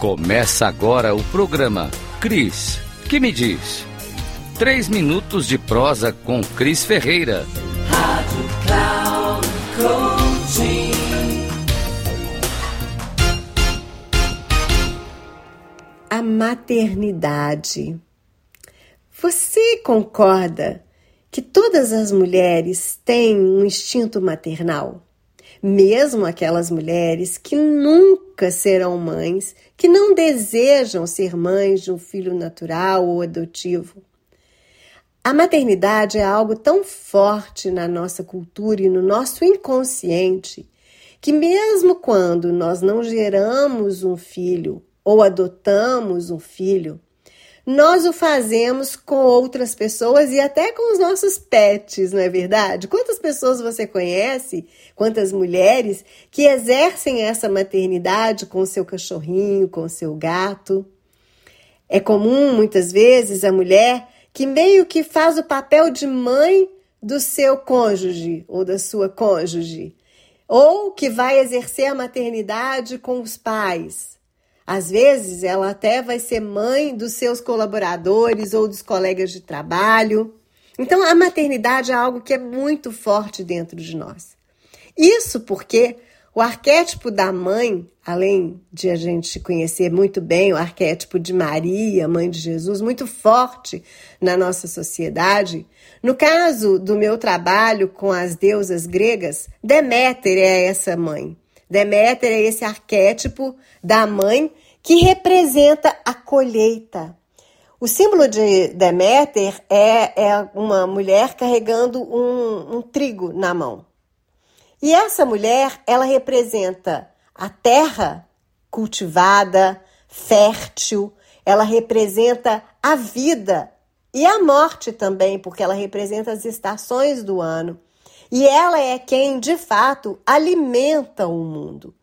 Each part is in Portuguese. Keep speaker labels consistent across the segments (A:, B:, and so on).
A: Começa agora o programa Cris, que me diz? Três minutos de prosa com Cris Ferreira.
B: Rádio Cloud Coaching.
C: A maternidade. Você concorda que todas as mulheres têm um instinto maternal? Mesmo aquelas mulheres que nunca serão mães, que não desejam ser mães de um filho natural ou adotivo. A maternidade é algo tão forte na nossa cultura e no nosso inconsciente que, mesmo quando nós não geramos um filho ou adotamos um filho, nós o fazemos com outras pessoas e até com os nossos pets, não é verdade? Quantas pessoas você conhece, quantas mulheres que exercem essa maternidade com o seu cachorrinho, com o seu gato? É comum, muitas vezes, a mulher que meio que faz o papel de mãe do seu cônjuge ou da sua cônjuge, ou que vai exercer a maternidade com os pais. Às vezes, ela até vai ser mãe dos seus colaboradores ou dos colegas de trabalho. Então, a maternidade é algo que é muito forte dentro de nós. Isso porque o arquétipo da mãe, além de a gente conhecer muito bem o arquétipo de Maria, mãe de Jesus, muito forte na nossa sociedade, no caso do meu trabalho com as deusas gregas, Deméter é essa mãe. Deméter é esse arquétipo da mãe que representa a colheita. O símbolo de Deméter é, é uma mulher carregando um, um trigo na mão. E essa mulher, ela representa a terra cultivada, fértil, ela representa a vida e a morte também, porque ela representa as estações do ano. E ela é quem, de fato, alimenta o mundo.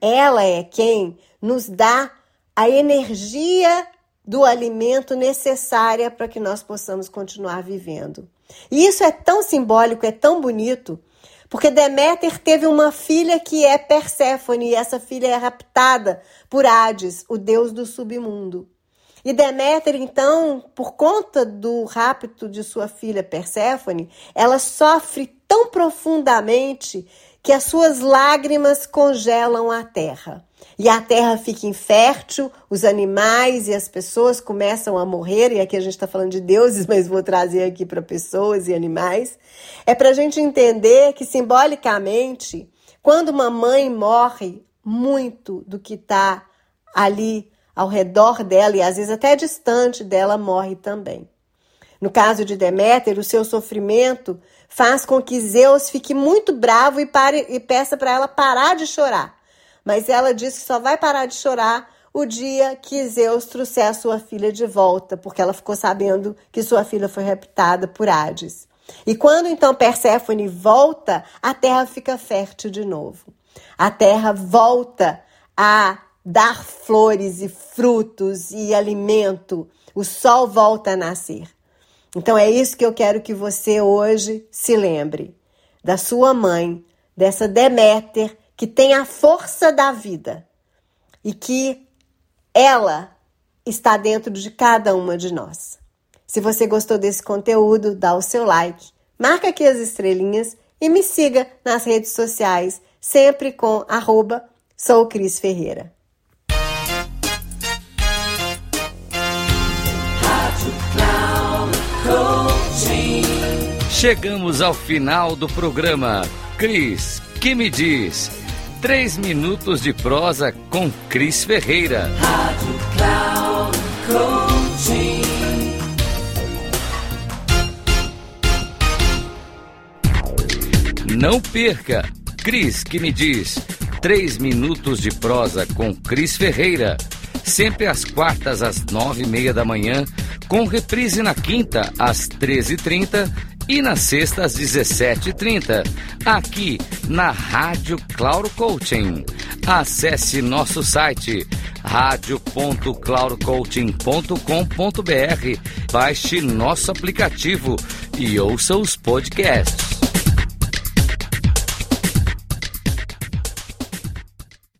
C: Ela é quem nos dá a energia do alimento necessária para que nós possamos continuar vivendo. E isso é tão simbólico, é tão bonito, porque Deméter teve uma filha que é Perséfone, e essa filha é raptada por Hades, o deus do submundo. E Deméter, então, por conta do rapto de sua filha Perséfone, ela sofre tão profundamente que as suas lágrimas congelam a terra. E a terra fica infértil, os animais e as pessoas começam a morrer, e aqui a gente está falando de deuses, mas vou trazer aqui para pessoas e animais. É para a gente entender que, simbolicamente, quando uma mãe morre, muito do que está ali ao redor dela, e às vezes até distante dela, morre também. No caso de Deméter, o seu sofrimento faz com que Zeus fique muito bravo e, pare, e peça para ela parar de chorar. Mas ela diz que só vai parar de chorar o dia que Zeus trouxer a sua filha de volta, porque ela ficou sabendo que sua filha foi raptada por Hades. E quando então Perséfone volta, a terra fica fértil de novo. A terra volta a dar flores e frutos e alimento. O sol volta a nascer. Então é isso que eu quero que você hoje se lembre da sua mãe, dessa Deméter que tem a força da vida e que ela está dentro de cada uma de nós. Se você gostou desse conteúdo, dá o seu like, marca aqui as estrelinhas e me siga nas redes sociais, sempre com arroba sou Cris Ferreira.
A: Chegamos ao final do programa. Cris, que me diz? Três minutos de prosa com Cris Ferreira.
B: Rádio Cloud Coaching.
A: Não perca! Cris, que me diz? Três minutos de prosa com Cris Ferreira. Sempre às quartas, às nove e meia da manhã, com reprise na quinta, às treze e trinta e na sexta às 17h30, aqui na Rádio Claro Coaching. Acesse nosso site radio.claurocoaching.com.br, baixe nosso aplicativo e ouça os podcasts.